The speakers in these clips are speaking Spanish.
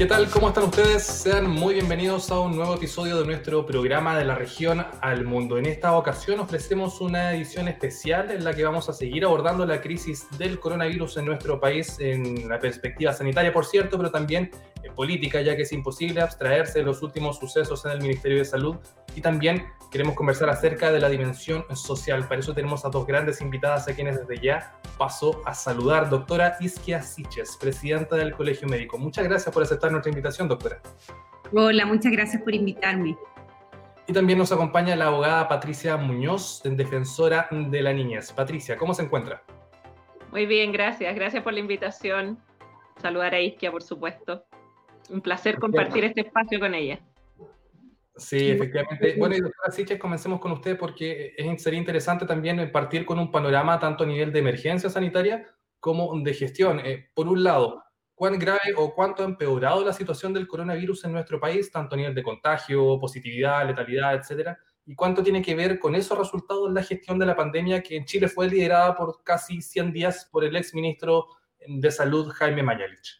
¿Qué tal? ¿Cómo están ustedes? Sean muy bienvenidos a un nuevo episodio de nuestro programa de la región al mundo. En esta ocasión ofrecemos una edición especial en la que vamos a seguir abordando la crisis del coronavirus en nuestro país en la perspectiva sanitaria, por cierto, pero también política, ya que es imposible abstraerse de los últimos sucesos en el Ministerio de Salud y también queremos conversar acerca de la dimensión social. Para eso tenemos a dos grandes invitadas a quienes desde ya paso a saludar. Doctora Isquia Siches, presidenta del Colegio Médico. Muchas gracias por aceptar nuestra invitación, doctora. Hola, muchas gracias por invitarme. Y también nos acompaña la abogada Patricia Muñoz, defensora de la niñez. Patricia, ¿cómo se encuentra? Muy bien, gracias. Gracias por la invitación. Saludar a Isquia, por supuesto. Un placer compartir este espacio con ella. Sí, efectivamente. Bueno, y doctora Siches, comencemos con usted porque sería interesante también partir con un panorama tanto a nivel de emergencia sanitaria como de gestión. Eh, por un lado, ¿cuán grave o cuánto ha empeorado la situación del coronavirus en nuestro país, tanto a nivel de contagio, positividad, letalidad, etcétera? ¿Y cuánto tiene que ver con esos resultados en la gestión de la pandemia que en Chile fue liderada por casi 100 días por el ex ministro de Salud, Jaime Mañalich?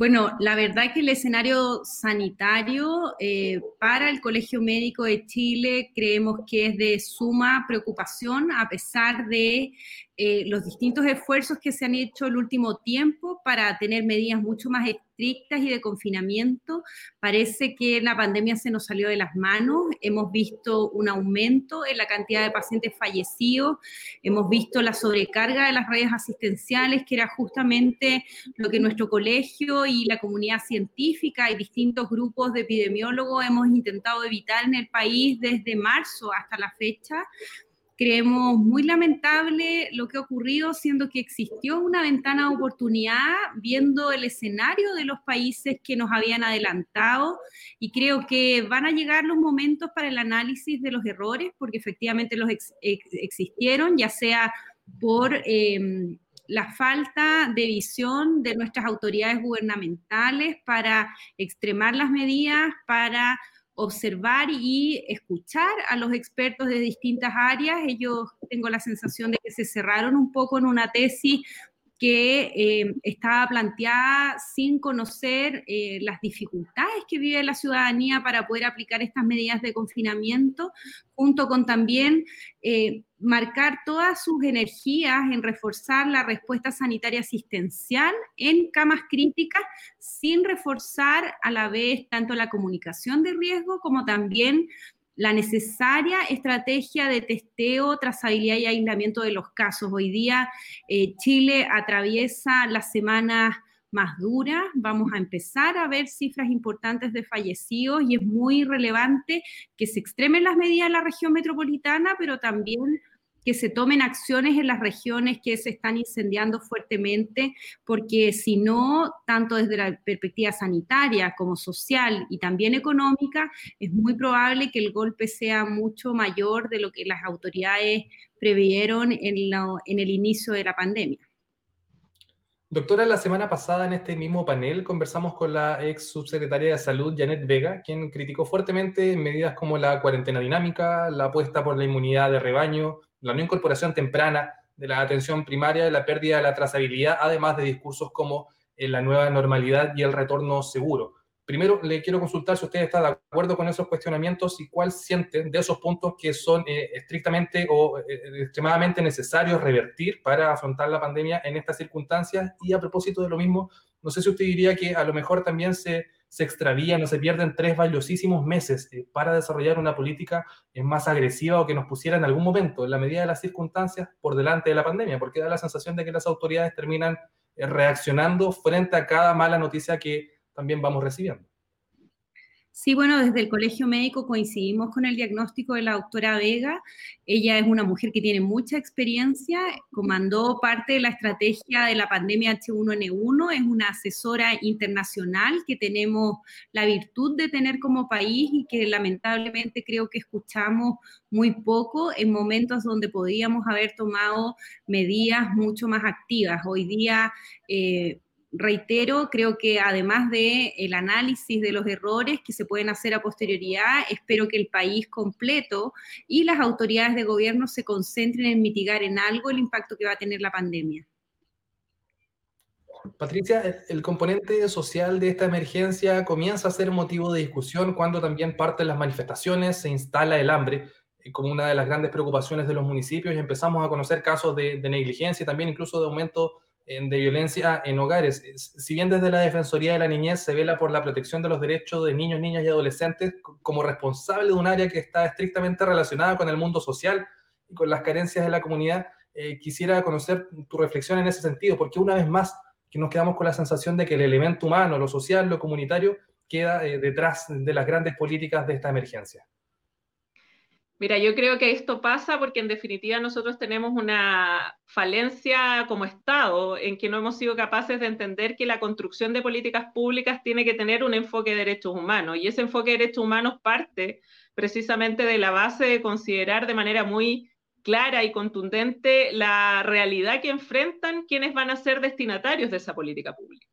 Bueno, la verdad que el escenario sanitario eh, para el Colegio Médico de Chile creemos que es de suma preocupación a pesar de eh, los distintos esfuerzos que se han hecho el último tiempo para tener medidas mucho más estrictas y de confinamiento. Parece que la pandemia se nos salió de las manos. Hemos visto un aumento en la cantidad de pacientes fallecidos. Hemos visto la sobrecarga de las redes asistenciales, que era justamente lo que nuestro colegio y la comunidad científica y distintos grupos de epidemiólogos hemos intentado evitar en el país desde marzo hasta la fecha. Creemos muy lamentable lo que ha ocurrido, siendo que existió una ventana de oportunidad viendo el escenario de los países que nos habían adelantado y creo que van a llegar los momentos para el análisis de los errores, porque efectivamente los existieron, ya sea por... Em, la falta de visión de nuestras autoridades gubernamentales para extremar las medidas, para observar y escuchar a los expertos de distintas áreas. Ellos tengo la sensación de que se cerraron un poco en una tesis que eh, estaba planteada sin conocer eh, las dificultades que vive la ciudadanía para poder aplicar estas medidas de confinamiento, junto con también eh, marcar todas sus energías en reforzar la respuesta sanitaria asistencial en camas críticas, sin reforzar a la vez tanto la comunicación de riesgo como también la necesaria estrategia de testeo, trazabilidad y aislamiento de los casos. Hoy día eh, Chile atraviesa las semanas más duras, vamos a empezar a ver cifras importantes de fallecidos y es muy relevante que se extremen las medidas en la región metropolitana, pero también que se tomen acciones en las regiones que se están incendiando fuertemente, porque si no, tanto desde la perspectiva sanitaria como social y también económica, es muy probable que el golpe sea mucho mayor de lo que las autoridades previeron en, en el inicio de la pandemia. Doctora, la semana pasada en este mismo panel conversamos con la ex subsecretaria de Salud, Janet Vega, quien criticó fuertemente medidas como la cuarentena dinámica, la apuesta por la inmunidad de rebaño, la no incorporación temprana de la atención primaria la pérdida de la trazabilidad, además de discursos como eh, la nueva normalidad y el retorno seguro. Primero, le quiero consultar si usted está de acuerdo con esos cuestionamientos y cuál siente de esos puntos que son eh, estrictamente o eh, extremadamente necesarios revertir para afrontar la pandemia en estas circunstancias. Y a propósito de lo mismo, no sé si usted diría que a lo mejor también se se extravían o se pierden tres valiosísimos meses eh, para desarrollar una política eh, más agresiva o que nos pusiera en algún momento, en la medida de las circunstancias, por delante de la pandemia, porque da la sensación de que las autoridades terminan eh, reaccionando frente a cada mala noticia que también vamos recibiendo. Sí, bueno, desde el Colegio Médico coincidimos con el diagnóstico de la doctora Vega. Ella es una mujer que tiene mucha experiencia, comandó parte de la estrategia de la pandemia H1N1, es una asesora internacional que tenemos la virtud de tener como país y que lamentablemente creo que escuchamos muy poco en momentos donde podríamos haber tomado medidas mucho más activas. Hoy día... Eh, reitero, creo que además de el análisis de los errores que se pueden hacer a posterioridad, espero que el país completo y las autoridades de gobierno se concentren en mitigar en algo el impacto que va a tener la pandemia. Patricia, el componente social de esta emergencia comienza a ser motivo de discusión cuando también parten las manifestaciones, se instala el hambre eh, como una de las grandes preocupaciones de los municipios y empezamos a conocer casos de, negligencia y también incluso de aumento de violencia en hogares. Si bien desde la Defensoría de la Niñez se vela por la protección de los derechos de niños, niñas y adolescentes como responsable de un área que está estrictamente relacionada con el mundo social y con las carencias de la comunidad, eh, quisiera conocer tu reflexión en ese sentido, porque una vez más que nos quedamos con la sensación de que el elemento humano, lo social, lo comunitario, queda eh, detrás de las grandes políticas de esta emergencia. Mira, yo creo que esto pasa porque en definitiva nosotros tenemos una falencia como Estado en que no hemos sido capaces de entender que la construcción de políticas públicas tiene que tener un enfoque de derechos humanos y ese enfoque de derechos humanos parte precisamente de la base de considerar de manera muy clara y contundente la realidad que enfrentan quienes van a ser destinatarios de esa política pública.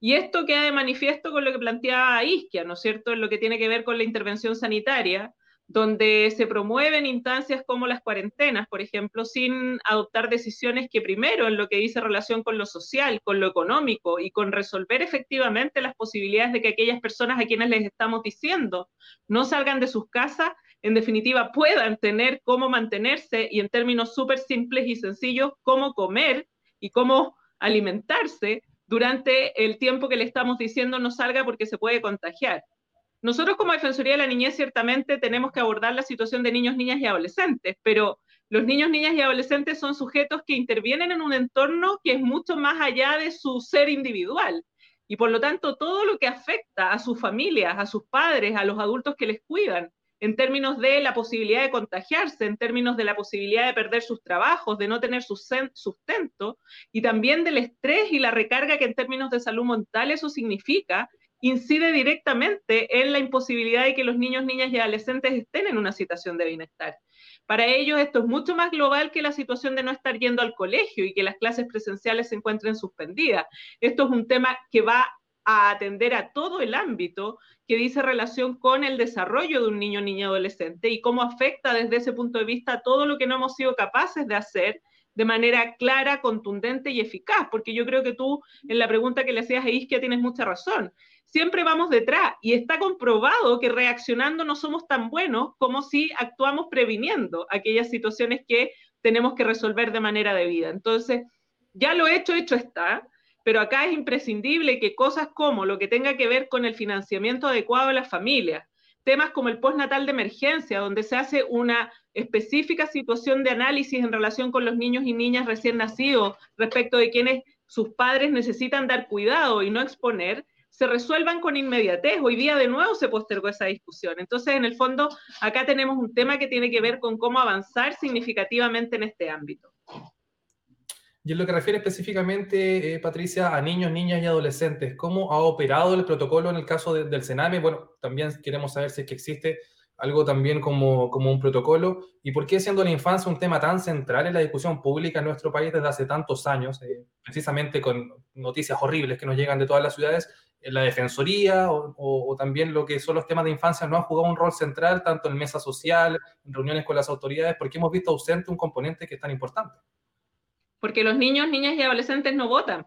Y esto queda de manifiesto con lo que planteaba Isquia, ¿no es cierto?, en lo que tiene que ver con la intervención sanitaria, donde se promueven instancias como las cuarentenas, por ejemplo, sin adoptar decisiones que primero en lo que dice relación con lo social, con lo económico y con resolver efectivamente las posibilidades de que aquellas personas a quienes les estamos diciendo no salgan de sus casas, en definitiva, puedan tener cómo mantenerse y en términos súper simples y sencillos, cómo comer y cómo alimentarse durante el tiempo que le estamos diciendo no salga porque se puede contagiar. Nosotros como Defensoría de la Niñez ciertamente tenemos que abordar la situación de niños, niñas y adolescentes, pero los niños, niñas y adolescentes son sujetos que intervienen en un entorno que es mucho más allá de su ser individual. Y por lo tanto, todo lo que afecta a sus familias, a sus padres, a los adultos que les cuidan, en términos de la posibilidad de contagiarse, en términos de la posibilidad de perder sus trabajos, de no tener sustento, y también del estrés y la recarga que en términos de salud mental eso significa, incide directamente en la imposibilidad de que los niños, niñas y adolescentes estén en una situación de bienestar. Para ellos esto es mucho más global que la situación de no estar yendo al colegio y que las clases presenciales se encuentren suspendidas. Esto es un tema que va a atender a todo el ámbito que dice relación con el desarrollo de un niño, niña, adolescente y cómo afecta desde ese punto de vista todo lo que no hemos sido capaces de hacer de manera clara, contundente y eficaz, porque yo creo que tú en la pregunta que le hacías a Isquia tienes mucha razón. Siempre vamos detrás y está comprobado que reaccionando no somos tan buenos como si actuamos previniendo aquellas situaciones que tenemos que resolver de manera debida. Entonces, ya lo hecho, hecho está pero acá es imprescindible que cosas como lo que tenga que ver con el financiamiento adecuado de las familias, temas como el postnatal de emergencia, donde se hace una específica situación de análisis en relación con los niños y niñas recién nacidos respecto de quienes sus padres necesitan dar cuidado y no exponer, se resuelvan con inmediatez. Hoy día de nuevo se postergó esa discusión. Entonces, en el fondo, acá tenemos un tema que tiene que ver con cómo avanzar significativamente en este ámbito. Y en lo que refiere específicamente, eh, Patricia, a niños, niñas y adolescentes, ¿cómo ha operado el protocolo en el caso del Sename? Bueno, también queremos saber si es que existe algo también como, como un protocolo y por qué siendo la infancia un tema tan central en la discusión pública en nuestro país desde hace tantos años, eh, precisamente con noticias horribles que nos llegan de todas las ciudades, la defensoría o, también lo que son los temas de infancia no ha jugado un rol central tanto en mesa social, en reuniones con las autoridades, porque hemos visto ausente un componente que es tan importante porque los niños, niñas y adolescentes no votan.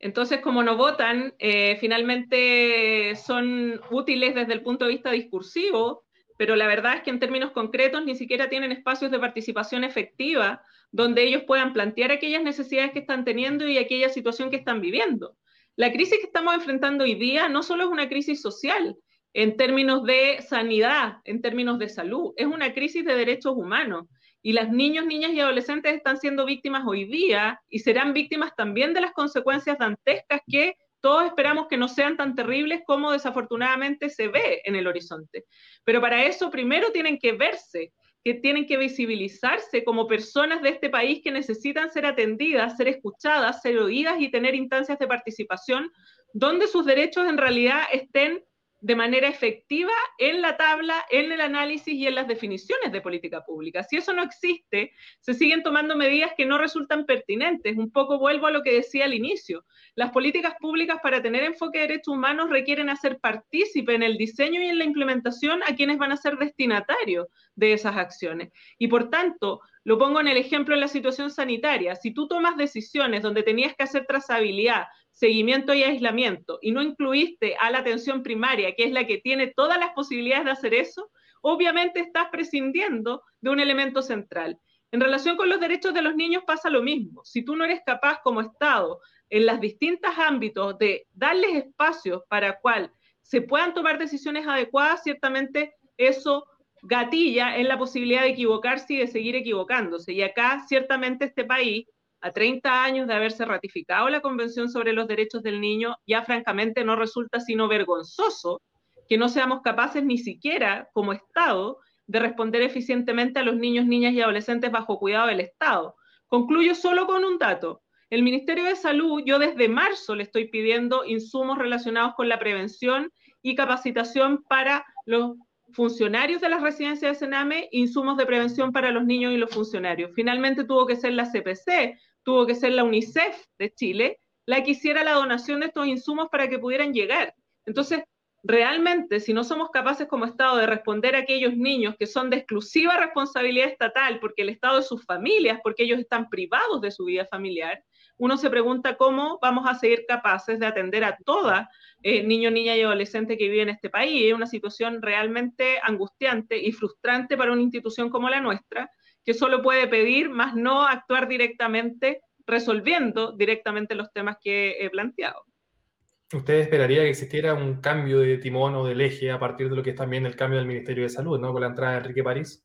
Entonces, como no votan, eh, finalmente son útiles desde el punto de vista discursivo, pero la verdad es que en términos concretos ni siquiera tienen espacios de participación efectiva donde ellos puedan plantear aquellas necesidades que están teniendo y aquella situación que están viviendo. La crisis que estamos enfrentando hoy día no solo es una crisis social en términos de sanidad, en términos de salud, es una crisis de derechos humanos. Y las niños, niñas y adolescentes están siendo víctimas hoy día y serán víctimas también de las consecuencias dantescas que todos esperamos que no sean tan terribles como desafortunadamente se ve en el horizonte. Pero para eso primero tienen que verse, que tienen que visibilizarse como personas de este país que necesitan ser atendidas, ser escuchadas, ser oídas y tener instancias de participación donde sus derechos en realidad estén de manera efectiva en la tabla, en el análisis y en las definiciones de política pública. Si eso no existe, se siguen tomando medidas que no resultan pertinentes. Un poco vuelvo a lo que decía al inicio. Las políticas públicas para tener enfoque de derechos humanos requieren hacer partícipe en el diseño y en la implementación a quienes van a ser destinatarios de esas acciones. Y por tanto, lo pongo en el ejemplo de la situación sanitaria. Si tú tomas decisiones donde tenías que hacer trazabilidad, seguimiento y aislamiento y no incluiste a la atención primaria, que es la que tiene todas las posibilidades de hacer eso, obviamente estás prescindiendo de un elemento central. En relación con los derechos de los niños pasa lo mismo. Si tú no eres capaz como Estado en los distintos ámbitos de darles espacios para cual se puedan tomar decisiones adecuadas, ciertamente eso gatilla en la posibilidad de equivocarse y de seguir equivocándose. Y acá, ciertamente, este país, a 30 años de haberse ratificado la Convención sobre los Derechos del Niño, ya francamente no resulta sino vergonzoso que no seamos capaces ni siquiera, como Estado, de responder eficientemente a los niños, niñas y adolescentes bajo cuidado del Estado. Concluyo solo con un dato. El Ministerio de Salud, yo desde marzo le estoy pidiendo insumos relacionados con la prevención y capacitación para los funcionarios de las residencias de Sename, insumos de prevención para los niños y los funcionarios. Finalmente tuvo que ser la CPC, tuvo que ser la UNICEF de Chile, la que hiciera la donación de estos insumos para que pudieran llegar. Entonces, realmente, si no somos capaces como Estado de responder a aquellos niños que son de exclusiva responsabilidad estatal, porque el Estado es sus familias, porque ellos están privados de su vida familiar, uno se pregunta cómo vamos a seguir capaces de atender a toda eh, niño, niña y adolescente que vive en este país. Es una situación realmente angustiante y frustrante para una institución como la nuestra, que solo puede pedir, más no actuar directamente, resolviendo directamente los temas que he planteado. ¿Usted esperaría que existiera un cambio de timón o del eje a partir de lo que es también el cambio del Ministerio de Salud, ¿no? Con la entrada de Enrique París.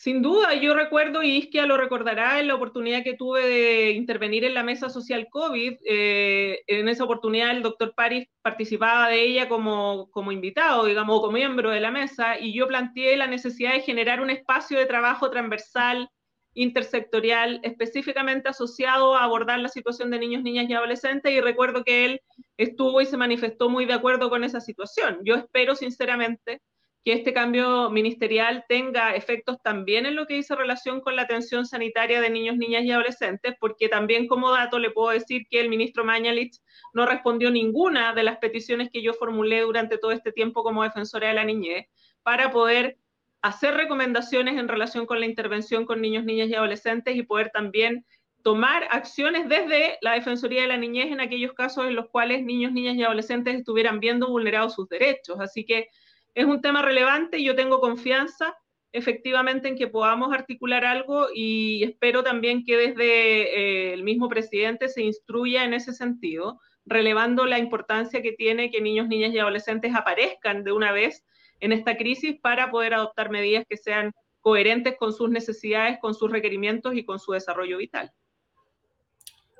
Sin duda, yo recuerdo, y Isquia lo recordará, en la oportunidad que tuve de intervenir en la mesa social COVID, eh, en esa oportunidad el doctor París participaba de ella como, como invitado, digamos, como miembro de la mesa, y yo planteé la necesidad de generar un espacio de trabajo transversal, intersectorial, específicamente asociado a abordar la situación de niños, niñas y adolescentes, y recuerdo que él estuvo y se manifestó muy de acuerdo con esa situación. Yo espero, sinceramente, que este cambio ministerial tenga efectos también en lo que dice relación con la atención sanitaria de niños, niñas y adolescentes, porque también como dato le puedo decir que el ministro Mañalich no respondió ninguna de las peticiones que yo formulé durante todo este tiempo como defensora de la niñez para poder hacer recomendaciones en relación con la intervención con niños, niñas y adolescentes y poder también tomar acciones desde la Defensoría de la Niñez en aquellos casos en los cuales niños, niñas y adolescentes estuvieran viendo vulnerados sus derechos. Así que es un tema relevante y yo tengo confianza efectivamente en que podamos articular algo y espero también que desde eh, el mismo presidente se instruya en ese sentido, relevando la importancia que tiene que niños, niñas y adolescentes aparezcan de una vez en esta crisis para poder adoptar medidas que sean coherentes con sus necesidades, con sus requerimientos y con su desarrollo vital.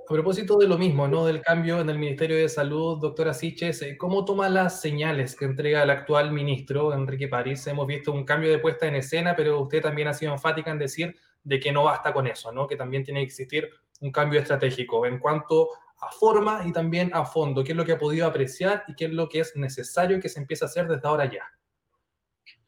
A propósito de lo mismo, ¿no? Del cambio en el Ministerio de Salud, doctora Siches, eh, ¿cómo toma las señales que entrega el actual ministro, Enrique París? Hemos visto un cambio de puesta en escena, pero usted también ha sido enfática en decir de que no basta con eso, ¿no? Que también tiene que existir un cambio estratégico en cuanto a forma y también a fondo. ¿Qué es lo que ha podido apreciar y qué es lo que es necesario que se empiece a hacer desde ahora ya?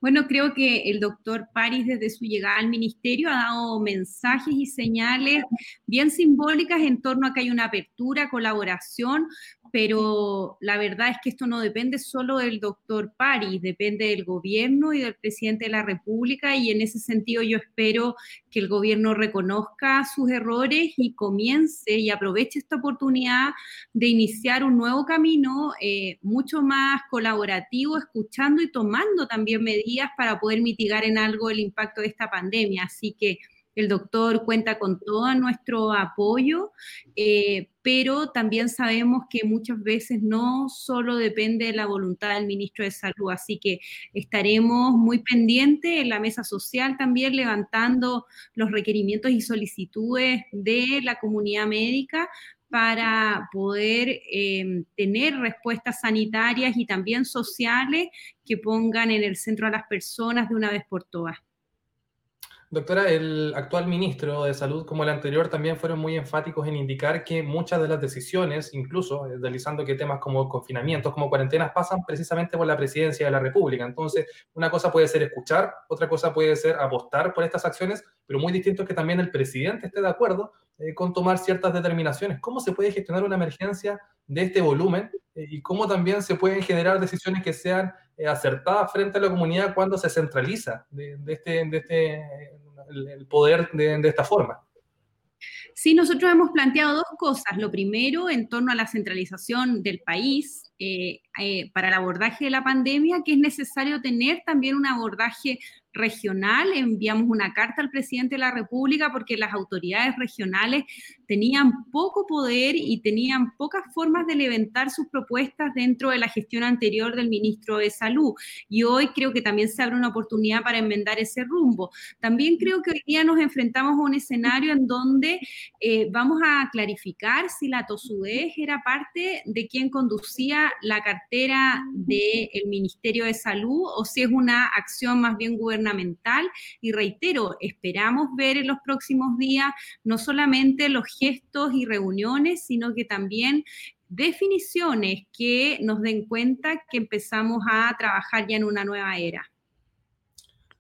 Bueno, creo que el doctor París desde su llegada al ministerio ha dado mensajes y señales bien simbólicas en torno a que hay una apertura, colaboración, pero la verdad es que esto no depende solo del doctor París, depende del gobierno y del presidente de la República y en ese sentido yo espero que el gobierno reconozca sus errores y comience y aproveche esta oportunidad de iniciar un nuevo camino eh, mucho más colaborativo, escuchando y tomando también medidas para poder mitigar en algo el impacto de esta pandemia. Así que el doctor cuenta con todo nuestro apoyo, eh, pero también sabemos que muchas veces no solo depende de la voluntad del ministro de Salud, así que estaremos muy pendientes en la mesa social también levantando los requerimientos y solicitudes de la comunidad médica para poder eh, tener respuestas sanitarias y también sociales que pongan en el centro a las personas de una vez por todas. Doctora, el actual ministro de Salud, como el anterior, también fueron muy enfáticos en indicar que muchas de las decisiones, incluso eh, realizando que temas como confinamientos, como cuarentenas, pasan precisamente por la presidencia de la República. Entonces, una cosa puede ser escuchar, otra cosa puede ser apostar por estas acciones, pero muy distinto es que también el presidente esté de acuerdo eh, con tomar ciertas determinaciones. ¿Cómo se puede gestionar una emergencia de este volumen eh, y cómo también se pueden generar decisiones que sean acertadas frente a la comunidad cuando se centraliza de, este, de este el, poder de, esta forma. Sí, nosotros hemos planteado dos cosas. Lo primero, en torno a la centralización del país eh, eh, para el abordaje de la pandemia, que es necesario tener también un abordaje regional, enviamos una carta al presidente de la República porque las autoridades regionales tenían poco poder y tenían pocas formas de levantar sus propuestas dentro de la gestión anterior del ministro de Salud. Y hoy creo que también se abre una oportunidad para enmendar ese rumbo. También creo que hoy día nos enfrentamos a un escenario en donde eh, vamos a clarificar si la tosudez era parte de quien conducía la cartera del Ministerio de Salud o si es una acción más bien gubernamental y reitero, esperamos ver en los próximos días no solamente los gestos y reuniones, sino que también definiciones que nos den cuenta que empezamos a trabajar ya en una nueva era.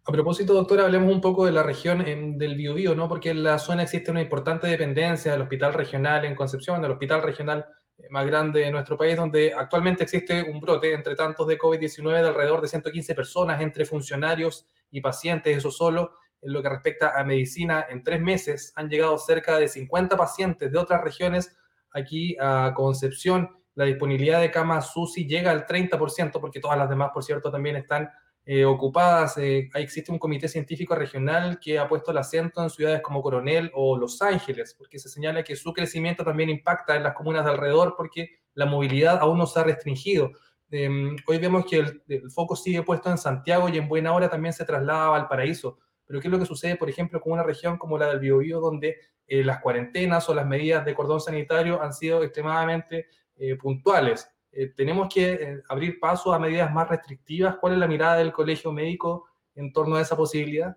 A propósito, doctora, hablemos un poco de la región del Biobío, ¿no? Porque en la zona existe una importante dependencia del hospital regional en Concepción, del hospital regional más grande de nuestro país, donde actualmente existe un brote entre tantos de COVID-19 de alrededor de 115 personas entre funcionarios y pacientes, eso solo. En lo que respecta a medicina, en tres meses han llegado cerca de 50 pacientes de otras regiones aquí a Concepción. La disponibilidad de camas SUSI llega al 30%, porque todas las demás, por cierto, también están eh, ocupadas. Eh, existe un comité científico regional que ha puesto el acento en ciudades como Coronel o Los Ángeles, porque se señala que su crecimiento también impacta en las comunas de alrededor porque la movilidad aún no se ha restringido. Em, hoy vemos que el, foco sigue puesto en Santiago y en buena hora también se traslada a Valparaíso. Pero ¿qué es lo que sucede, por ejemplo, con una región como la del Biobío, donde eh, las cuarentenas o las medidas de cordón sanitario han sido extremadamente eh, puntuales? Eh, ¿Tenemos que abrir paso a medidas más restrictivas? ¿Cuál es la mirada del colegio médico en torno a esa posibilidad?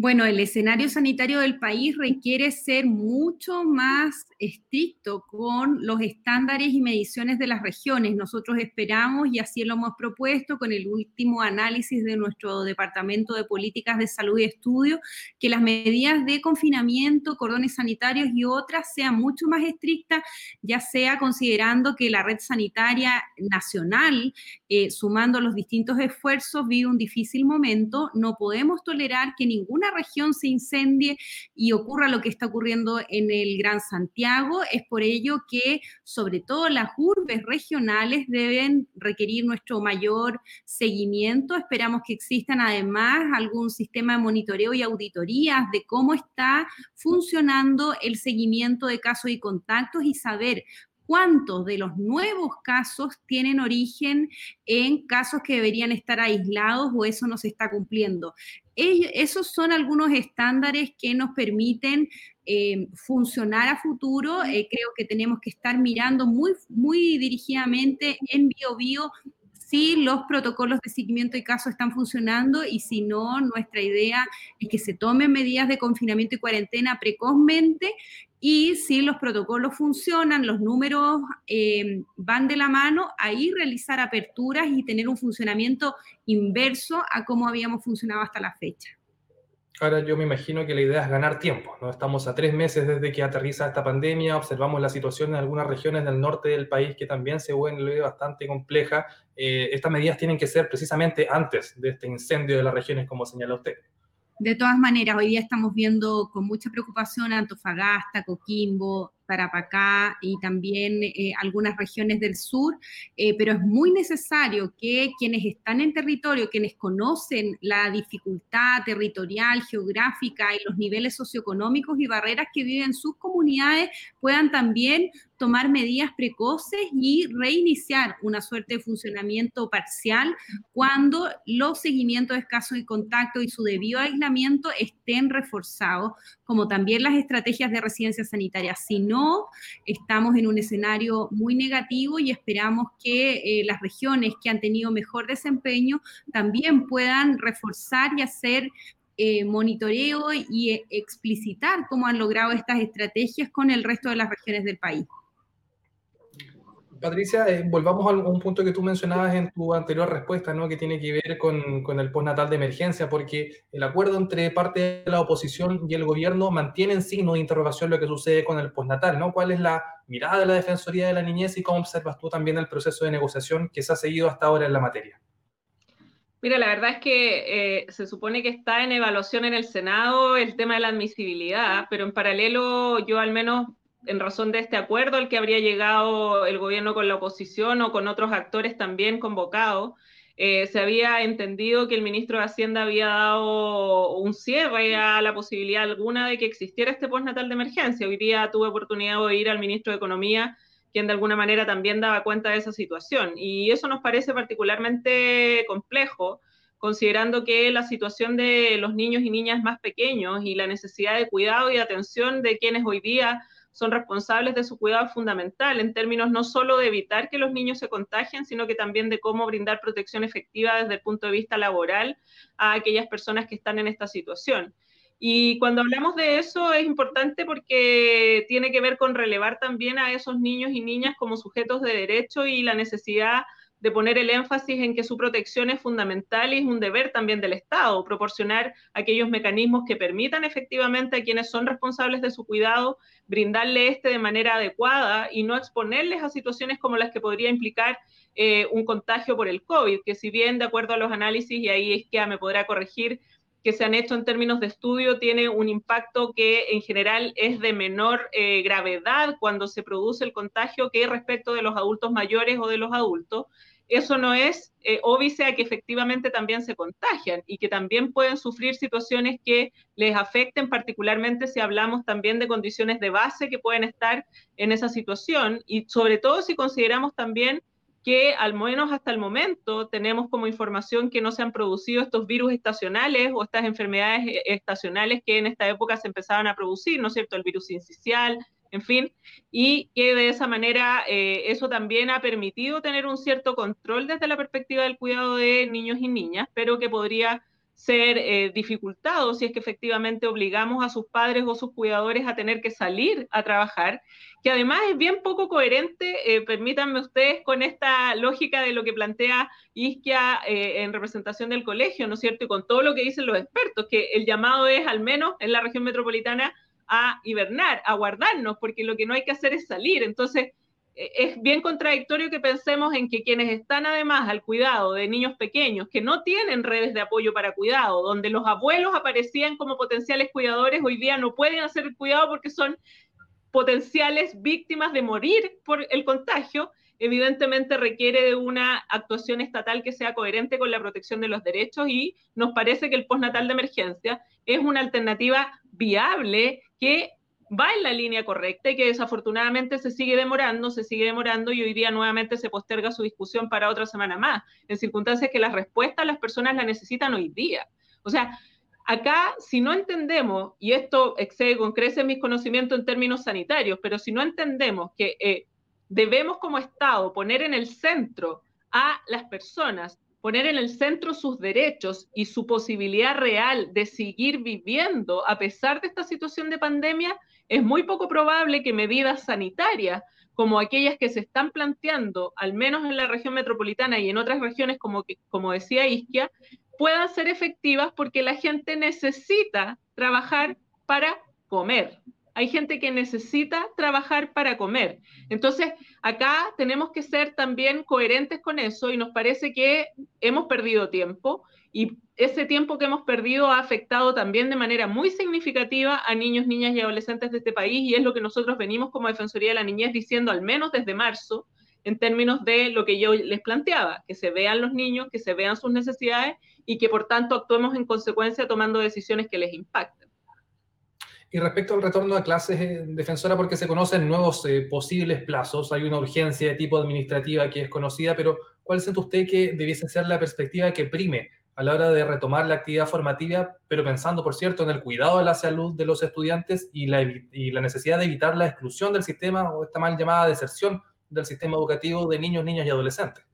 Bueno, el escenario sanitario del país requiere ser mucho más estricto con los estándares y mediciones de las regiones. Nosotros esperamos, y así lo hemos propuesto con el último análisis de nuestro Departamento de Políticas de Salud y Estudio, que las medidas de confinamiento, cordones sanitarios y otras sean mucho más estrictas, ya sea considerando que la red sanitaria nacional, eh, sumando los distintos esfuerzos, vive un difícil momento. No podemos tolerar que ninguna región se incendie y ocurra lo que está ocurriendo en el Gran Santiago. Es por ello que, sobre todo, las urbes regionales deben requerir nuestro mayor seguimiento. Esperamos que existan además algún sistema de monitoreo y auditorías de cómo está funcionando el seguimiento de casos y contactos y saber cuántos de los nuevos casos tienen origen en casos que deberían estar aislados o eso no se está cumpliendo. Esos son algunos estándares que nos permiten eh, funcionar a futuro. Eh, creo que tenemos que estar mirando muy, muy dirigidamente en BioBio bio si los protocolos de seguimiento y casos están funcionando y si no, nuestra idea es que se tomen medidas de confinamiento y cuarentena precozmente y si los protocolos funcionan, los números eh, van de la mano, ahí realizar aperturas y tener un funcionamiento inverso a cómo habíamos funcionado hasta la fecha. Ahora yo me imagino que la idea es ganar tiempo, ¿no? Estamos a tres meses desde que aterriza esta pandemia, observamos la situación en algunas regiones del norte del país que también se vuelve bastante compleja. Eh, estas medidas tienen que ser precisamente antes de este incendio de las regiones, como señala usted. De todas maneras, hoy día estamos viendo con mucha preocupación Antofagasta, Coquimbo, Tarapacá y también eh, algunas regiones del sur, eh, pero es muy necesario que quienes están en territorio, quienes conocen la dificultad territorial, geográfica y los niveles socioeconómicos y barreras que viven sus comunidades, puedan también tomar medidas precoces y reiniciar una suerte de funcionamiento parcial cuando los seguimientos de casos y contacto y su debido aislamiento estén reforzados, como también las estrategias de residencia sanitaria. Si no, estamos en un escenario muy negativo y esperamos que eh, las regiones que han tenido mejor desempeño también puedan reforzar y hacer eh, monitoreo y eh, explicitar cómo han logrado estas estrategias con el resto de las regiones del país. Patricia, eh, volvamos a un punto que tú mencionabas en tu anterior respuesta, ¿no? que tiene que ver con, el postnatal de emergencia, porque el acuerdo entre parte de la oposición y el gobierno mantiene en signo de interrogación lo que sucede con el postnatal. ¿no? ¿Cuál es la mirada de la Defensoría de la Niñez y cómo observas tú también el proceso de negociación que se ha seguido hasta ahora en la materia? Mira, la verdad es que eh, se supone que está en evaluación en el Senado el tema de la admisibilidad, pero en paralelo yo al menos en razón de este acuerdo al que habría llegado el gobierno con la oposición o con otros actores también convocados, eh, se había entendido que el ministro de Hacienda había dado un cierre a la posibilidad alguna de que existiera este postnatal de emergencia. Hoy día tuve oportunidad de ir al ministro de Economía, quien de alguna manera también daba cuenta de esa situación. Y eso nos parece particularmente complejo, considerando que la situación de los niños y niñas más pequeños y la necesidad de cuidado y atención de quienes hoy día son responsables de su cuidado fundamental en términos no solo de evitar que los niños se contagien, sino que también de cómo brindar protección efectiva desde el punto de vista laboral a aquellas personas que están en esta situación. Y cuando hablamos de eso es importante porque tiene que ver con relevar también a esos niños y niñas como sujetos de derecho y la necesidad de poner el énfasis en que su protección es fundamental y es un deber también del Estado, proporcionar aquellos mecanismos que permitan efectivamente a quienes son responsables de su cuidado brindarle este de manera adecuada y no exponerles a situaciones como las que podría implicar eh, un contagio por el COVID, que si bien de acuerdo a los análisis, y ahí es que me podrá corregir, que se han hecho en términos de estudio tiene un impacto que en general es de menor eh, gravedad cuando se produce el contagio que respecto de los adultos mayores o de los adultos. Eso no es eh, óbice a que efectivamente también se contagian y que también pueden sufrir situaciones que les afecten, particularmente si hablamos también de condiciones de base que pueden estar en esa situación y sobre todo si consideramos también que al menos hasta el momento tenemos como información que no se han producido estos virus estacionales o estas enfermedades eh, estacionales que en esta época se empezaban a producir, ¿no es cierto? El virus incisional, en fin, y que de esa manera eh, eso también ha permitido tener un cierto control desde la perspectiva del cuidado de niños y niñas, pero que podría ser eh, dificultado si es que efectivamente obligamos a sus padres o sus cuidadores a tener que salir a trabajar, que además es bien poco coherente, eh, permítanme ustedes, con esta lógica de lo que plantea Isquia en representación del colegio, ¿no es cierto? Y con todo lo que dicen los expertos, que el llamado es, al menos en la región metropolitana, a hibernar, a guardarnos, porque lo que no hay que hacer es salir. Entonces, es bien contradictorio que pensemos en que quienes están además al cuidado de niños pequeños que no tienen redes de apoyo para cuidado, donde los abuelos aparecían como potenciales cuidadores, hoy día no pueden hacer el cuidado porque son potenciales víctimas de morir por el contagio, evidentemente requiere de una actuación estatal que sea coherente con la protección de los derechos y nos parece que el postnatal de emergencia es una alternativa viable que va en la línea correcta y que desafortunadamente se sigue demorando, se sigue demorando y hoy día nuevamente se posterga su discusión para otra semana más, en circunstancias que las respuestas las personas la necesitan hoy día. O sea, acá si no entendemos, y esto excede con crece mis conocimientos en términos sanitarios, pero si no entendemos que eh, debemos como Estado poner en el centro a las personas, poner en el centro sus derechos y su posibilidad real de seguir viviendo a pesar de esta situación de pandemia, es muy poco probable que medidas sanitarias como aquellas que se están planteando, al menos en la región metropolitana y en otras regiones, como, como decía Isquia, puedan ser efectivas porque la gente necesita trabajar para comer. Hay gente que necesita trabajar para comer. Entonces, acá tenemos que ser también coherentes con eso y nos parece que hemos perdido tiempo y ese tiempo que hemos perdido ha afectado también de manera muy significativa a niños, niñas y adolescentes de este país y es lo que nosotros venimos como Defensoría de la Niñez diciendo al menos desde marzo en términos de lo que yo les planteaba, que se vean los niños, que se vean sus necesidades y que por tanto actuemos en consecuencia tomando decisiones que les impacten. Y respecto al retorno a clases, defensora, porque se conocen nuevos eh, posibles plazos, hay una urgencia de tipo administrativa que es conocida, pero ¿cuál siente usted que debiese ser la perspectiva que prime a la hora de retomar la actividad formativa, pero pensando, por cierto, en el cuidado de la salud de los estudiantes y la, y la necesidad de evitar la exclusión del sistema o esta mal llamada deserción del sistema educativo de niños, niñas y adolescentes?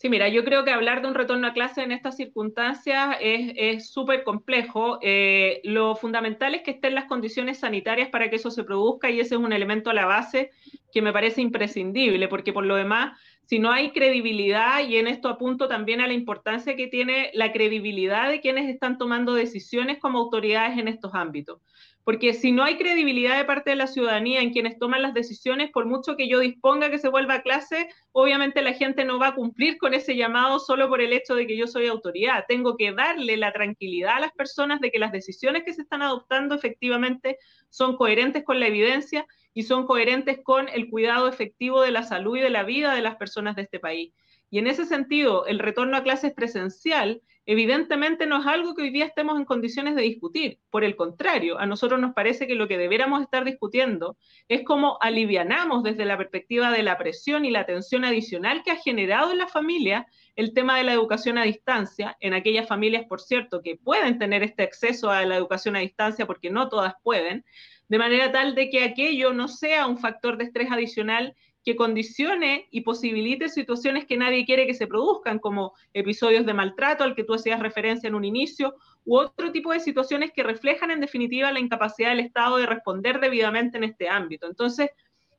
Sí, mira, yo creo que hablar de un retorno a clase en estas circunstancias es súper complejo. Eh, lo fundamental es que estén las condiciones sanitarias para que eso se produzca y ese es un elemento a la base que me parece imprescindible, porque por lo demás, si no hay credibilidad, y en esto apunto también a la importancia que tiene la credibilidad de quienes están tomando decisiones como autoridades en estos ámbitos porque si no hay credibilidad de parte de la ciudadanía en quienes toman las decisiones, por mucho que yo disponga que se vuelva a clase, obviamente la gente no va a cumplir con ese llamado solo por el hecho de que yo soy autoridad. Tengo que darle la tranquilidad a las personas de que las decisiones que se están adoptando efectivamente son coherentes con la evidencia y son coherentes con el cuidado efectivo de la salud y de la vida de las personas de este país. Y en ese sentido, el retorno a clases presencial evidentemente no es algo que hoy día estemos en condiciones de discutir. Por el contrario, a nosotros nos parece que lo que debiéramos estar discutiendo es cómo alivianamos desde la perspectiva de la presión y la tensión adicional que ha generado en la familia el tema de la educación a distancia, en aquellas familias, por cierto, que pueden tener este acceso a la educación a distancia porque no todas pueden, de manera tal de que aquello no sea un factor de estrés adicional que condicione y posibilite situaciones que nadie quiere que se produzcan, como episodios de maltrato al que tú hacías referencia en un inicio, u otro tipo de situaciones que reflejan en definitiva la incapacidad del Estado de responder debidamente en este ámbito. Entonces,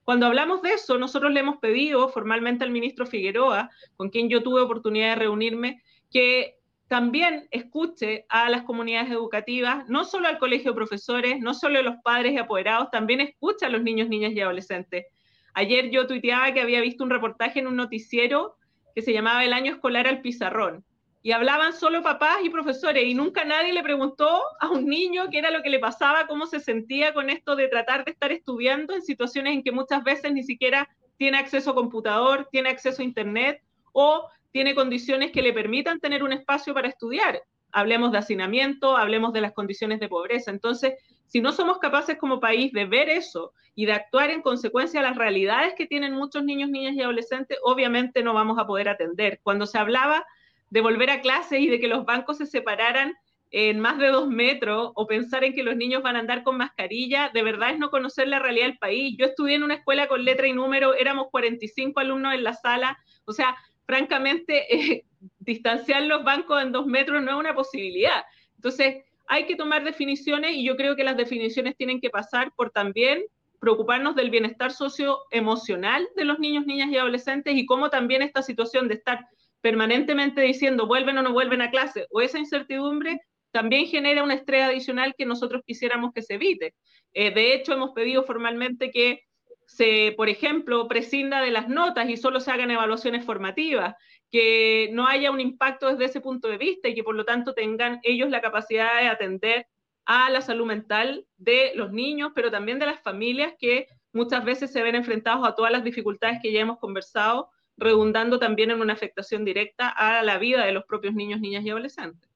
cuando hablamos de eso, nosotros le hemos pedido formalmente al ministro Figueroa, con quien yo tuve oportunidad de reunirme, que también escuche a las comunidades educativas, no solo al colegio de profesores, no solo a los padres y apoderados, también escucha a los niños, niñas y adolescentes Ayer yo tuiteaba que había visto un reportaje en un noticiero que se llamaba El año escolar al pizarrón. Y hablaban solo papás y profesores y nunca nadie le preguntó a un niño qué era lo que le pasaba, cómo se sentía con esto de tratar de estar estudiando en situaciones en que muchas veces ni siquiera tiene acceso a computador, tiene acceso a internet o tiene condiciones que le permitan tener un espacio para estudiar. Hablemos de hacinamiento, hablemos de las condiciones de pobreza. Entonces, si no somos capaces como país de ver eso y de actuar en consecuencia a las realidades que tienen muchos niños, niñas y adolescentes, obviamente no vamos a poder atender. Cuando se hablaba de volver a clases y de que los bancos se separaran en más de dos metros o pensar en que los niños van a andar con mascarilla, de verdad es no conocer la realidad del país. Yo estudié en una escuela con letra y número, éramos 45 alumnos en la sala, o sea, francamente, eh, distanciar los bancos en dos metros no es una posibilidad. Entonces, hay que tomar definiciones y yo creo que las definiciones tienen que pasar por también preocuparnos del bienestar socioemocional de los niños, niñas y adolescentes y cómo también esta situación de estar permanentemente diciendo vuelven o no vuelven a clase o esa incertidumbre también genera un estrés adicional que nosotros quisiéramos que se evite. Eh, de hecho, hemos pedido formalmente que se, por ejemplo, prescinda de las notas y solo se hagan evaluaciones formativas, que no haya un impacto desde ese punto de vista y que por lo tanto tengan ellos la capacidad de atender a la salud mental de los niños, pero también de las familias que muchas veces se ven enfrentados a todas las dificultades que ya hemos conversado, redundando también en una afectación directa a la vida de los propios niños, niñas y adolescentes.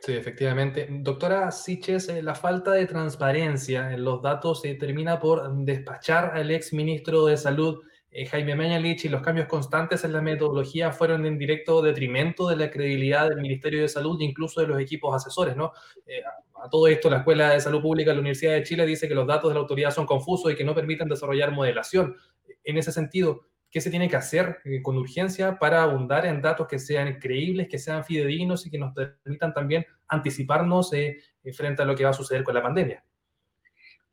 Sí, efectivamente. Doctora Siches, eh, la falta de transparencia en los datos se termina por despachar al ex ministro de Salud eh, Jaime Mañalich y los cambios constantes en la metodología fueron en directo detrimento de la credibilidad del Ministerio de Salud e incluso de los equipos asesores, ¿no? Eh, a todo esto, la Escuela de Salud Pública de la Universidad de Chile dice que los datos de la autoridad son confusos y que no permiten desarrollar modelación. En ese sentido, ¿qué se tiene que hacer eh, con urgencia para abundar en datos que sean creíbles, que sean fidedignos y que nos permitan también anticiparnos frente a lo que va a suceder con la pandemia?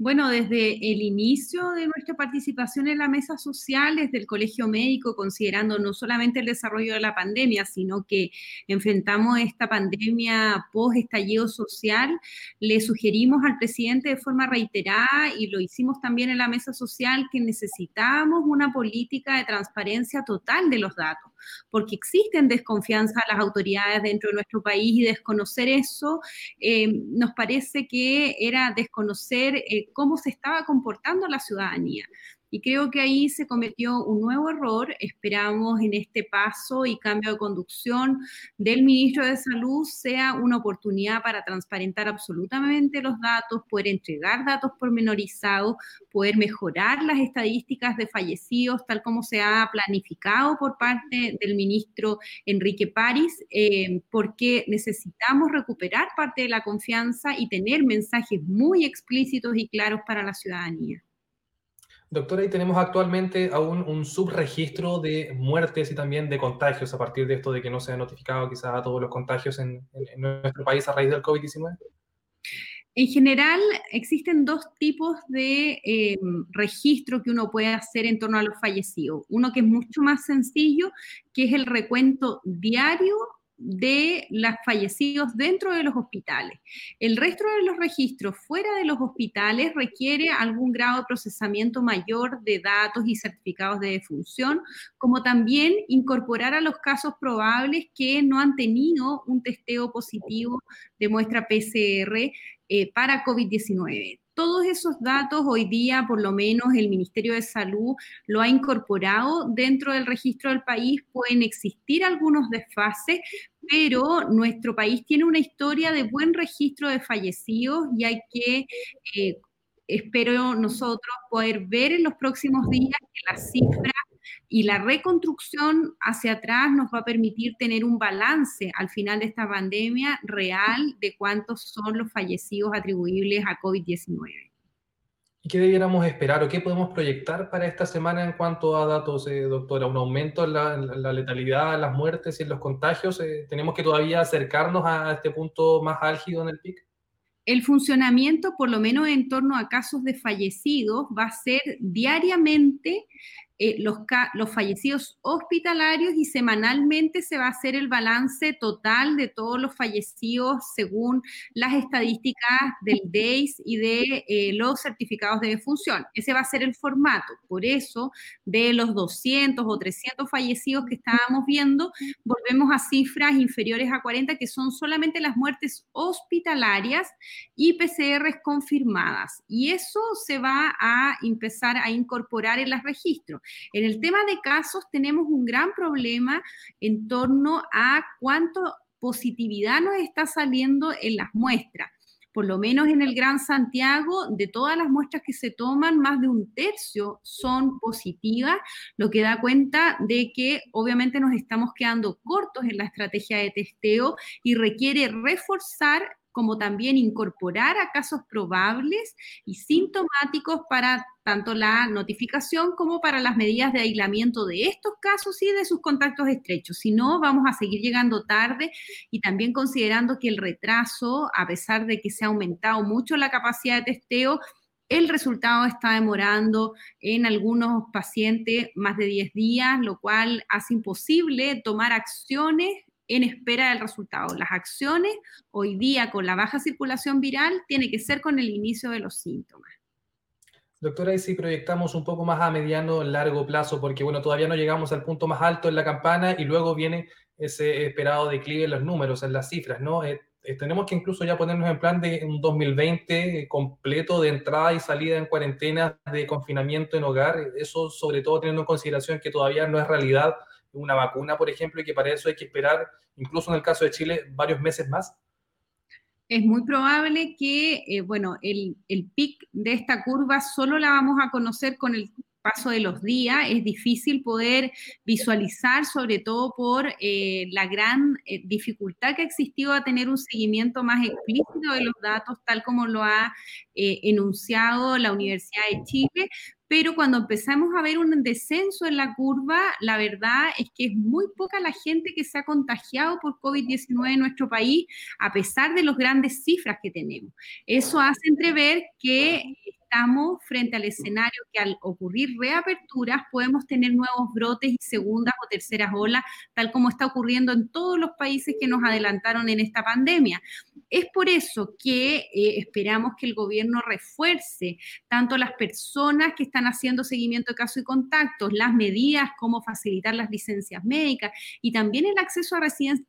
Bueno, desde el inicio de nuestra participación en la mesa social, desde el Colegio Médico, considerando no solamente el desarrollo de la pandemia, sino que enfrentamos esta pandemia post-estallido social, le sugerimos al presidente de forma reiterada, y lo hicimos también en la mesa social, que necesitábamos una política de transparencia total de los datos, porque existen desconfianza a las autoridades dentro de nuestro país y desconocer eso eh, nos parece que era desconocer... Eh, cómo se estaba comportando la ciudadanía. Y creo que ahí se cometió un nuevo error. Esperamos en este paso y cambio de conducción del ministro de Salud sea una oportunidad para transparentar absolutamente los datos, poder entregar datos pormenorizados, poder mejorar las estadísticas de fallecidos, tal como se ha planificado por parte del ministro Enrique París, eh, porque necesitamos recuperar parte de la confianza y tener mensajes muy explícitos y claros para la ciudadanía. Doctora, y tenemos actualmente aún un subregistro de muertes y también de contagios a partir de esto de que no se ha notificado quizás a todos los contagios en, nuestro país a raíz del COVID-19. En general, existen dos tipos de eh, registro que uno puede hacer en torno a los fallecidos. Uno que es mucho más sencillo, que es el recuento diario de los fallecidos dentro de los hospitales. El resto de los registros fuera de los hospitales requiere algún grado de procesamiento mayor de datos y certificados de defunción, como también incorporar a los casos probables que no han tenido un testeo positivo de muestra PCR eh, para COVID-19 todos esos datos hoy día, por lo menos el Ministerio de Salud lo ha incorporado dentro del registro del país. Pueden existir algunos desfases, pero nuestro país tiene una historia de buen registro de fallecidos y hay que... Eh, espero nosotros poder ver en los próximos días que las cifras y la reconstrucción hacia atrás nos va a permitir tener un balance al final de esta pandemia real de cuántos son los fallecidos atribuibles a COVID-19. ¿Y qué debiéramos esperar o qué podemos proyectar para esta semana en cuanto a datos, eh, doctora? ¿Un aumento en la, letalidad, las muertes y en los contagios? Eh, ¿Tenemos que todavía acercarnos a este punto más álgido en el PIC? El funcionamiento, por lo menos en torno a casos de fallecidos, va a ser diariamente eh, los, fallecidos hospitalarios y semanalmente se va a hacer el balance total de todos los fallecidos según las estadísticas del DEIS y de eh, los certificados de defunción. Ese va a ser el formato. Por eso, de los 200 o 300 fallecidos que estábamos viendo, volvemos a cifras inferiores a 40, que son solamente las muertes hospitalarias y PCRs confirmadas. Y eso se va a empezar a incorporar en los registros. En el tema de casos tenemos un gran problema en torno a cuánto positividad nos está saliendo en las muestras. Por lo menos en el Gran Santiago, de todas las muestras que se toman, más de un tercio son positivas, lo que da cuenta de que obviamente nos estamos quedando cortos en la estrategia de testeo y requiere reforzar como también incorporar a casos probables y sintomáticos para tanto la notificación como para las medidas de aislamiento de estos casos y de sus contactos estrechos. Si no, vamos a seguir llegando tarde y también considerando que el retraso, a pesar de que se ha aumentado mucho la capacidad de testeo, el resultado está demorando en algunos pacientes más de 10 días, lo cual hace imposible tomar acciones en espera del resultado. Las acciones hoy día con la baja circulación viral tiene que ser con el inicio de los síntomas. Doctora, y si proyectamos un poco más a mediano, largo plazo, porque bueno, todavía no llegamos al punto más alto en la campana y luego viene ese esperado declive en los números, en las cifras, ¿no? Eh, eh, tenemos que incluso ya ponernos en plan de un 2020 completo de entrada y salida en cuarentena, de confinamiento en hogar, eso sobre todo teniendo en consideración que todavía no es realidad una vacuna, por ejemplo, y que para eso hay que esperar, incluso en el caso de Chile, varios meses más? Es muy probable que, eh, bueno, el, el pic de esta curva solo la vamos a conocer con el paso de los días, es difícil poder visualizar, sobre todo por eh, la gran eh, dificultad que ha existido a tener un seguimiento más explícito de los datos, tal como lo ha enunciado la Universidad de Chile, pero cuando empezamos a ver un descenso en la curva, la verdad es que es muy poca la gente que se ha contagiado por COVID-19 en nuestro país, a pesar de las grandes cifras que tenemos. Eso hace entrever que estamos frente al escenario que al ocurrir reaperturas podemos tener nuevos brotes y segundas o terceras olas, tal como está ocurriendo en todos los países que nos adelantaron en esta pandemia. Es por eso que eh, esperamos que el gobierno refuerce tanto las personas que están haciendo seguimiento de casos y contactos, las medidas como facilitar las licencias médicas y también el acceso a residencias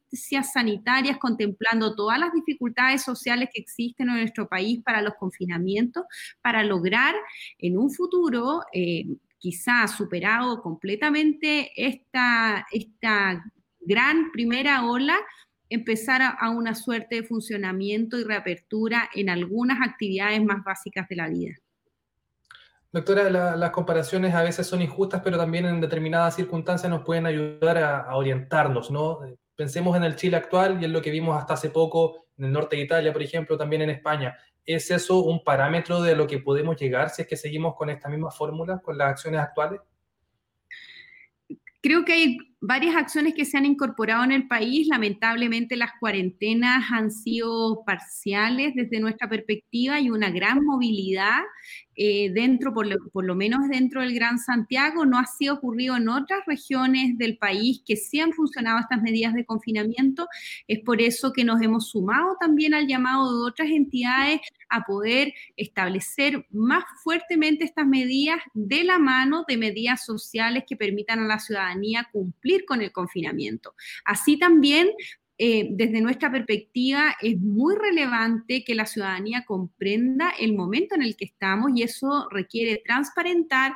sanitarias, contemplando todas las dificultades sociales que existen en nuestro país para los confinamientos, para lograr en un futuro, eh, quizá superado completamente esta, esta gran primera ola, empezar a, una suerte de funcionamiento y reapertura en algunas actividades más básicas de la vida. Doctora, las comparaciones a veces son injustas, pero también en determinadas circunstancias nos pueden ayudar a, orientarnos, ¿no? Pensemos en el Chile actual y en lo que vimos hasta hace poco en el norte de Italia, por ejemplo, también en España. ¿Es eso un parámetro de lo que podemos llegar si es que seguimos con esta misma fórmula, con las acciones actuales? Creo que hay varias acciones que se han incorporado en el país. Lamentablemente las cuarentenas han sido parciales desde nuestra perspectiva y una gran movilidad eh, dentro, por lo, menos dentro del Gran Santiago. No ha sido ocurrido en otras regiones del país que sí han funcionado estas medidas de confinamiento. Es por eso que nos hemos sumado también al llamado de otras entidades a poder establecer más fuertemente estas medidas de la mano de medidas sociales que permitan a la ciudadanía cumplir con el confinamiento. Así también eh, desde nuestra perspectiva, es muy relevante que la ciudadanía comprenda el momento en el que estamos y eso requiere transparentar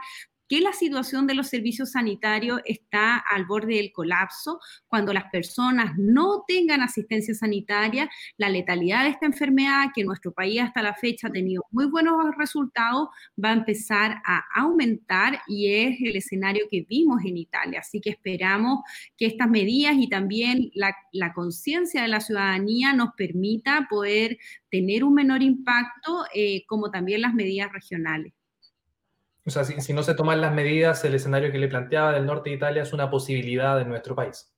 que la situación de los servicios sanitarios está al borde del colapso, cuando las personas no tengan asistencia sanitaria, la letalidad de esta enfermedad, que en nuestro país hasta la fecha ha tenido muy buenos resultados, va a empezar a aumentar y es el escenario que vimos en Italia. Así que esperamos que estas medidas y también la, conciencia de la ciudadanía nos permita poder tener un menor impacto, eh, como también las medidas regionales. O sea, si, no se toman las medidas, el escenario que le planteaba del norte de Italia es una posibilidad en nuestro país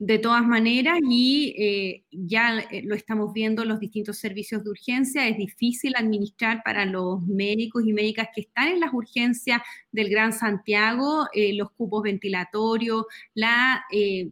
de todas maneras, y eh, ya eh, lo estamos viendo en los distintos servicios de urgencia, es difícil administrar para los médicos y médicas que están en las urgencias del Gran Santiago eh, los cupos ventilatorios, la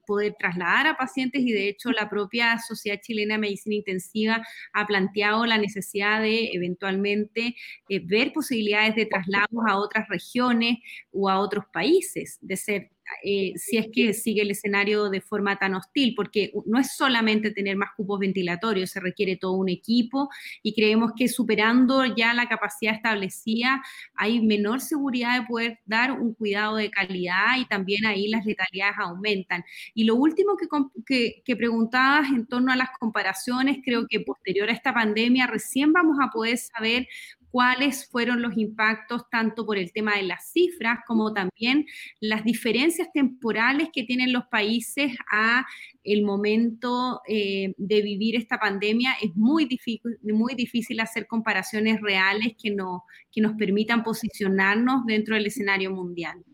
poder trasladar a pacientes y de hecho la propia Sociedad Chilena de Medicina Intensiva ha planteado la necesidad de eventualmente ver posibilidades de traslados a otras regiones o a otros países, de ser eh, si es que sigue el escenario de forma tan hostil, porque no es solamente tener más cupos ventilatorios, se requiere todo un equipo y creemos que superando ya la capacidad establecida hay menor seguridad de poder dar un cuidado de calidad y también ahí las letalidades aumentan. Y lo último que, que, que preguntabas en torno a las comparaciones, creo que posterior a esta pandemia recién vamos a poder saber cuáles fueron los impactos tanto por el tema de las cifras como también las diferencias temporales que tienen los países a el momento eh, de vivir esta pandemia. Es muy difícil, muy difícil hacer comparaciones reales que, no, que nos permitan posicionarnos dentro del escenario mundial.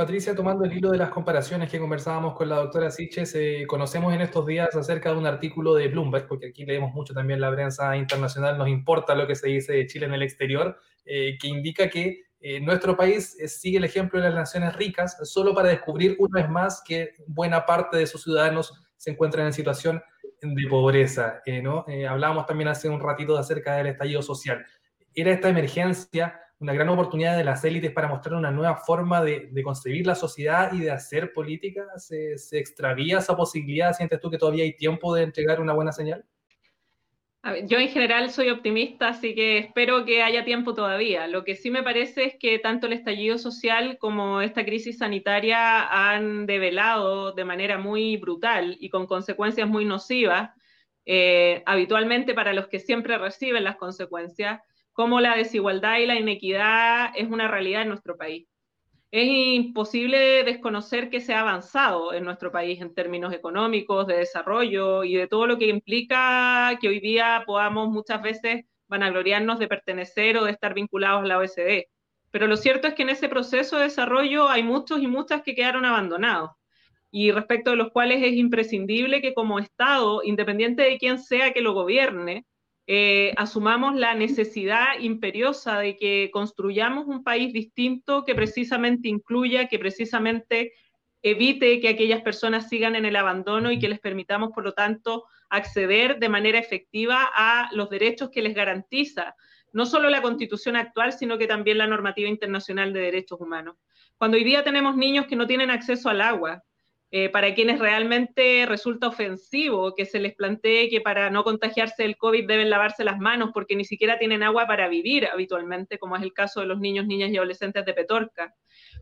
Patricia, tomando el hilo de las comparaciones que conversábamos con la doctora Siches, eh, conocemos en estos días acerca de un artículo de Bloomberg, porque aquí leemos mucho también la prensa internacional, nos importa lo que se dice de Chile en el exterior, eh, que indica que eh, nuestro país sigue el ejemplo de las naciones ricas, solo para descubrir una vez más que buena parte de sus ciudadanos se encuentran en situación de pobreza. ¿no? hablábamos también hace un ratito acerca del estallido social. Era esta emergencia una gran oportunidad de las élites para mostrar una nueva forma de, concebir la sociedad y de hacer política? ¿Se, extravía esa posibilidad? ¿Sientes tú que todavía hay tiempo de entregar una buena señal? yo en general soy optimista, así que espero que haya tiempo todavía. Lo que sí me parece es que tanto el estallido social como esta crisis sanitaria han develado de manera muy brutal y con consecuencias muy nocivas, eh, habitualmente para los que siempre reciben las consecuencias, cómo la desigualdad y la inequidad es una realidad en nuestro país. Es imposible desconocer que se ha avanzado en nuestro país en términos económicos, de desarrollo y de todo lo que implica que hoy día podamos muchas veces vanagloriarnos de pertenecer o de estar vinculados a la OECD. Pero lo cierto es que en ese proceso de desarrollo hay muchos y muchas que quedaron abandonados y respecto de los cuales es imprescindible que como Estado, independiente de quién sea que lo gobierne, eh, asumamos la necesidad imperiosa de que construyamos un país distinto que precisamente incluya, que precisamente evite que aquellas personas sigan en el abandono y que les permitamos, por lo tanto, acceder de manera efectiva a los derechos que les garantiza no solo la constitución actual, sino que también la normativa internacional de derechos humanos. Cuando hoy día tenemos niños que no tienen acceso al agua, eh, para quienes realmente resulta ofensivo que se les plantee que para no contagiarse del COVID deben lavarse las manos porque ni siquiera tienen agua para vivir habitualmente, como es el caso de los niños, niñas y adolescentes de Petorca.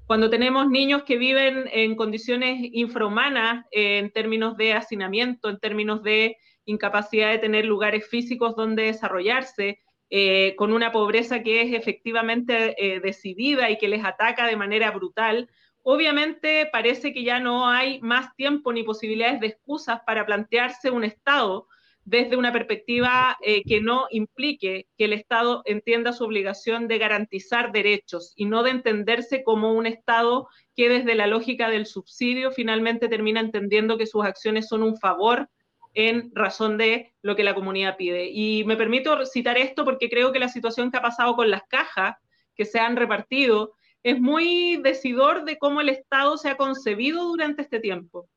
Cuando tenemos niños que viven en condiciones infrahumanas eh, en términos de hacinamiento, en términos de incapacidad de tener lugares físicos donde desarrollarse, eh, con una pobreza que es efectivamente decidida y que les ataca de manera brutal, Obviamente parece que ya no hay más tiempo ni posibilidades de excusas para plantearse un Estado desde una perspectiva eh, que no implique que el Estado entienda su obligación de garantizar derechos y no de entenderse como un Estado que desde la lógica del subsidio finalmente termina entendiendo que sus acciones son un favor en razón de lo que la comunidad pide. Y me permito citar esto porque creo que la situación que ha pasado con las cajas que se han repartido es muy decidor de cómo el Estado se ha concebido durante este tiempo.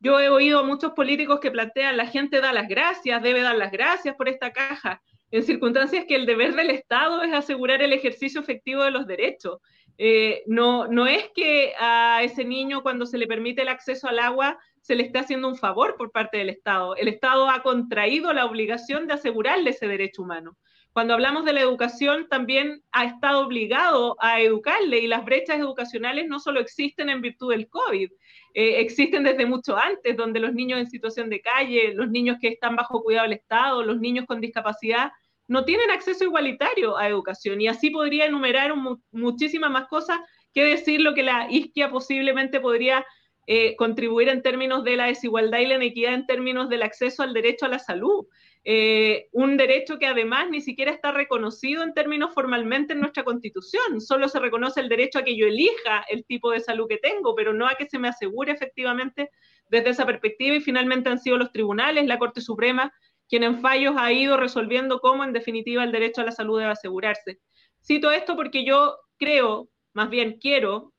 Yo he oído a muchos políticos que plantean, la gente da las gracias, debe dar las gracias por esta caja, en circunstancias que el deber del Estado es asegurar el ejercicio efectivo de los derechos. Eh, no, no es que a ese niño cuando se le permite el acceso al agua se le esté haciendo un favor por parte del Estado. El Estado ha contraído la obligación de asegurarle ese derecho humano. Cuando hablamos de la educación, también ha estado obligado a educarle y las brechas educacionales no solo existen en virtud del COVID, eh, existen desde mucho antes, donde los niños en situación de calle, los niños que están bajo cuidado del Estado, los niños con discapacidad, no tienen acceso igualitario a educación. Y así podría enumerar muchísimas más cosas que decir lo que la isquia posiblemente podría eh, contribuir en términos de la desigualdad y la inequidad en términos del acceso al derecho a la salud. Eh, un derecho que además ni siquiera está reconocido en términos formalmente en nuestra constitución. Solo se reconoce el derecho a que yo elija el tipo de salud que tengo, pero no a que se me asegure efectivamente desde esa perspectiva. Y finalmente han sido los tribunales, la Corte Suprema, quien en fallos ha ido resolviendo cómo en definitiva el derecho a la salud debe asegurarse. Cito esto porque yo creo, más bien quiero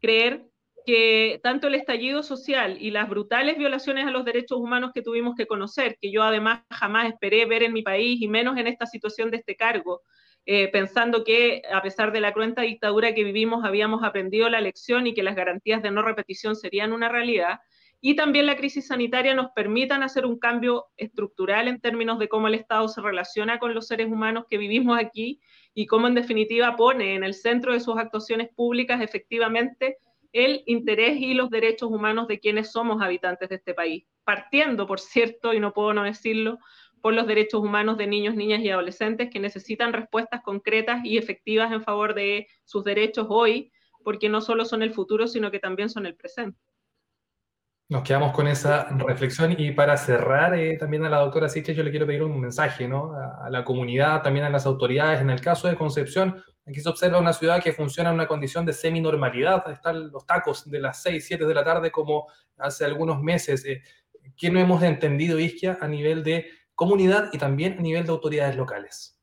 creer que tanto el estallido social y las brutales violaciones a los derechos humanos que tuvimos que conocer, que yo además jamás esperé ver en mi país y menos en esta situación de este cargo, eh, pensando que a pesar de la cruenta dictadura que vivimos habíamos aprendido la lección y que las garantías de no repetición serían una realidad, y también la crisis sanitaria nos permitan hacer un cambio estructural en términos de cómo el Estado se relaciona con los seres humanos que vivimos aquí y cómo en definitiva pone en el centro de sus actuaciones públicas efectivamente el interés y los derechos humanos de quienes somos habitantes de este país, partiendo, por cierto, y no puedo no decirlo, por los derechos humanos de niños, niñas y adolescentes que necesitan respuestas concretas y efectivas en favor de sus derechos hoy, porque no solo son el futuro, sino que también son el presente. Nos quedamos con esa reflexión y para cerrar eh, también a la doctora Siche yo le quiero pedir un mensaje ¿no? a, la comunidad, también a las autoridades. En el caso de Concepción, aquí se observa una ciudad que funciona en una condición de semi-normalidad. Están los tacos de las 6, 7 de la tarde como hace algunos meses. Eh, ¿Qué no hemos entendido, Isquia, a nivel de comunidad y también a nivel de autoridades locales?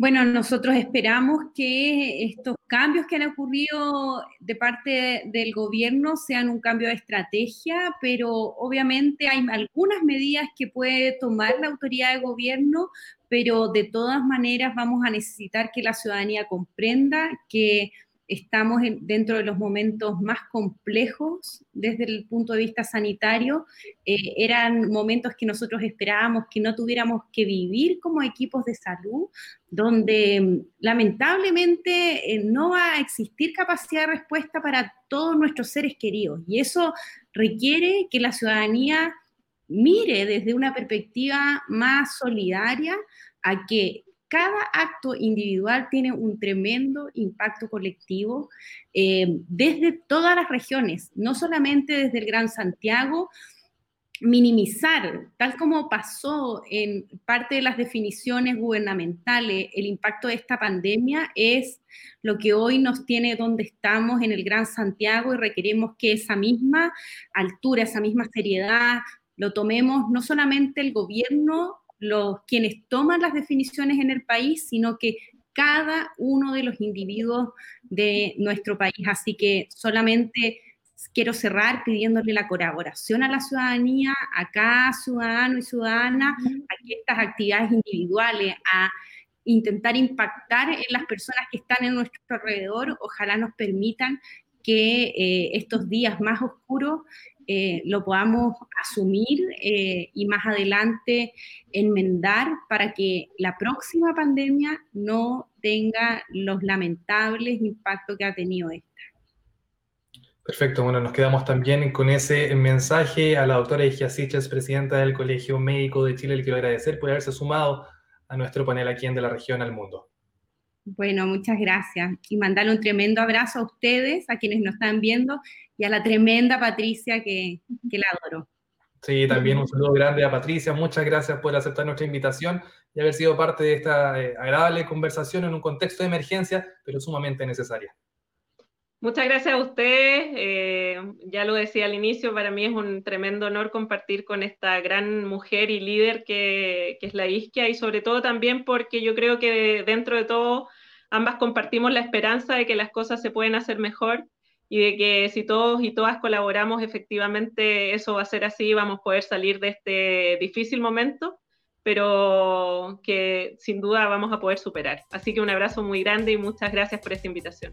Bueno, nosotros esperamos que estos cambios que han ocurrido de parte del gobierno sean un cambio de estrategia, pero obviamente hay algunas medidas que puede tomar la autoridad de gobierno, pero de todas maneras vamos a necesitar que la ciudadanía comprenda que estamos dentro de los momentos más complejos desde el punto de vista sanitario. Eh, eran momentos que nosotros esperábamos que no tuviéramos que vivir como equipos de salud, donde mm, lamentablemente eh, no va a existir capacidad de respuesta para todos nuestros seres queridos. Y eso requiere que la ciudadanía mire desde una perspectiva más solidaria a que cada acto individual tiene un tremendo impacto colectivo eh, desde todas las regiones, no solamente desde el Gran Santiago, minimizar, tal como pasó en parte de las definiciones gubernamentales, el impacto de esta pandemia es lo que hoy nos tiene donde estamos en el Gran Santiago y requerimos que esa misma altura, esa misma seriedad, lo tomemos no solamente el gobierno los quienes toman las definiciones en el país, sino que cada uno de los individuos de nuestro país. Así que solamente quiero cerrar pidiéndole la colaboración a la ciudadanía, a cada ciudadano y ciudadana, a estas actividades individuales, a intentar impactar en las personas que están en nuestro alrededor, ojalá nos permitan que eh, estos días más oscuros eh, lo podamos asumir eh, y más adelante enmendar para que la próxima pandemia no tenga los lamentables impactos que ha tenido esta. Perfecto, bueno, nos quedamos también con ese mensaje a la doctora Igia Siches, presidenta del Colegio Médico de Chile. Le quiero agradecer por haberse sumado a nuestro panel aquí en la Región al Mundo. Bueno, muchas gracias. Y mandarle un tremendo abrazo a ustedes, a quienes nos están viendo, y a la tremenda Patricia que, que la adoro. Sí, también un saludo grande a Patricia. Muchas gracias por aceptar nuestra invitación y haber sido parte de esta eh, agradable conversación en un contexto de emergencia, pero sumamente necesaria. Muchas gracias a usted. Eh, ya lo decía al inicio, para mí es un tremendo honor compartir con esta gran mujer y líder que, es la Isquia y sobre todo también porque yo creo que dentro de todo ambas compartimos la esperanza de que las cosas se pueden hacer mejor y de que si todos y todas colaboramos, efectivamente eso va a ser así, vamos a poder salir de este difícil momento, pero que sin duda vamos a poder superar. Así que un abrazo muy grande y muchas gracias por esta invitación.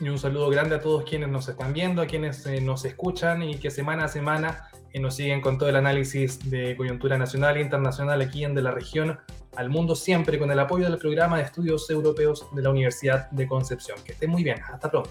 Y un saludo grande a todos quienes nos están viendo, a quienes eh, nos escuchan y que semana a semana eh, nos siguen con todo el análisis de coyuntura nacional e internacional aquí en De la Región al Mundo, siempre con el apoyo del programa de estudios europeos de la Universidad de Concepción. Que estén muy bien. Hasta pronto.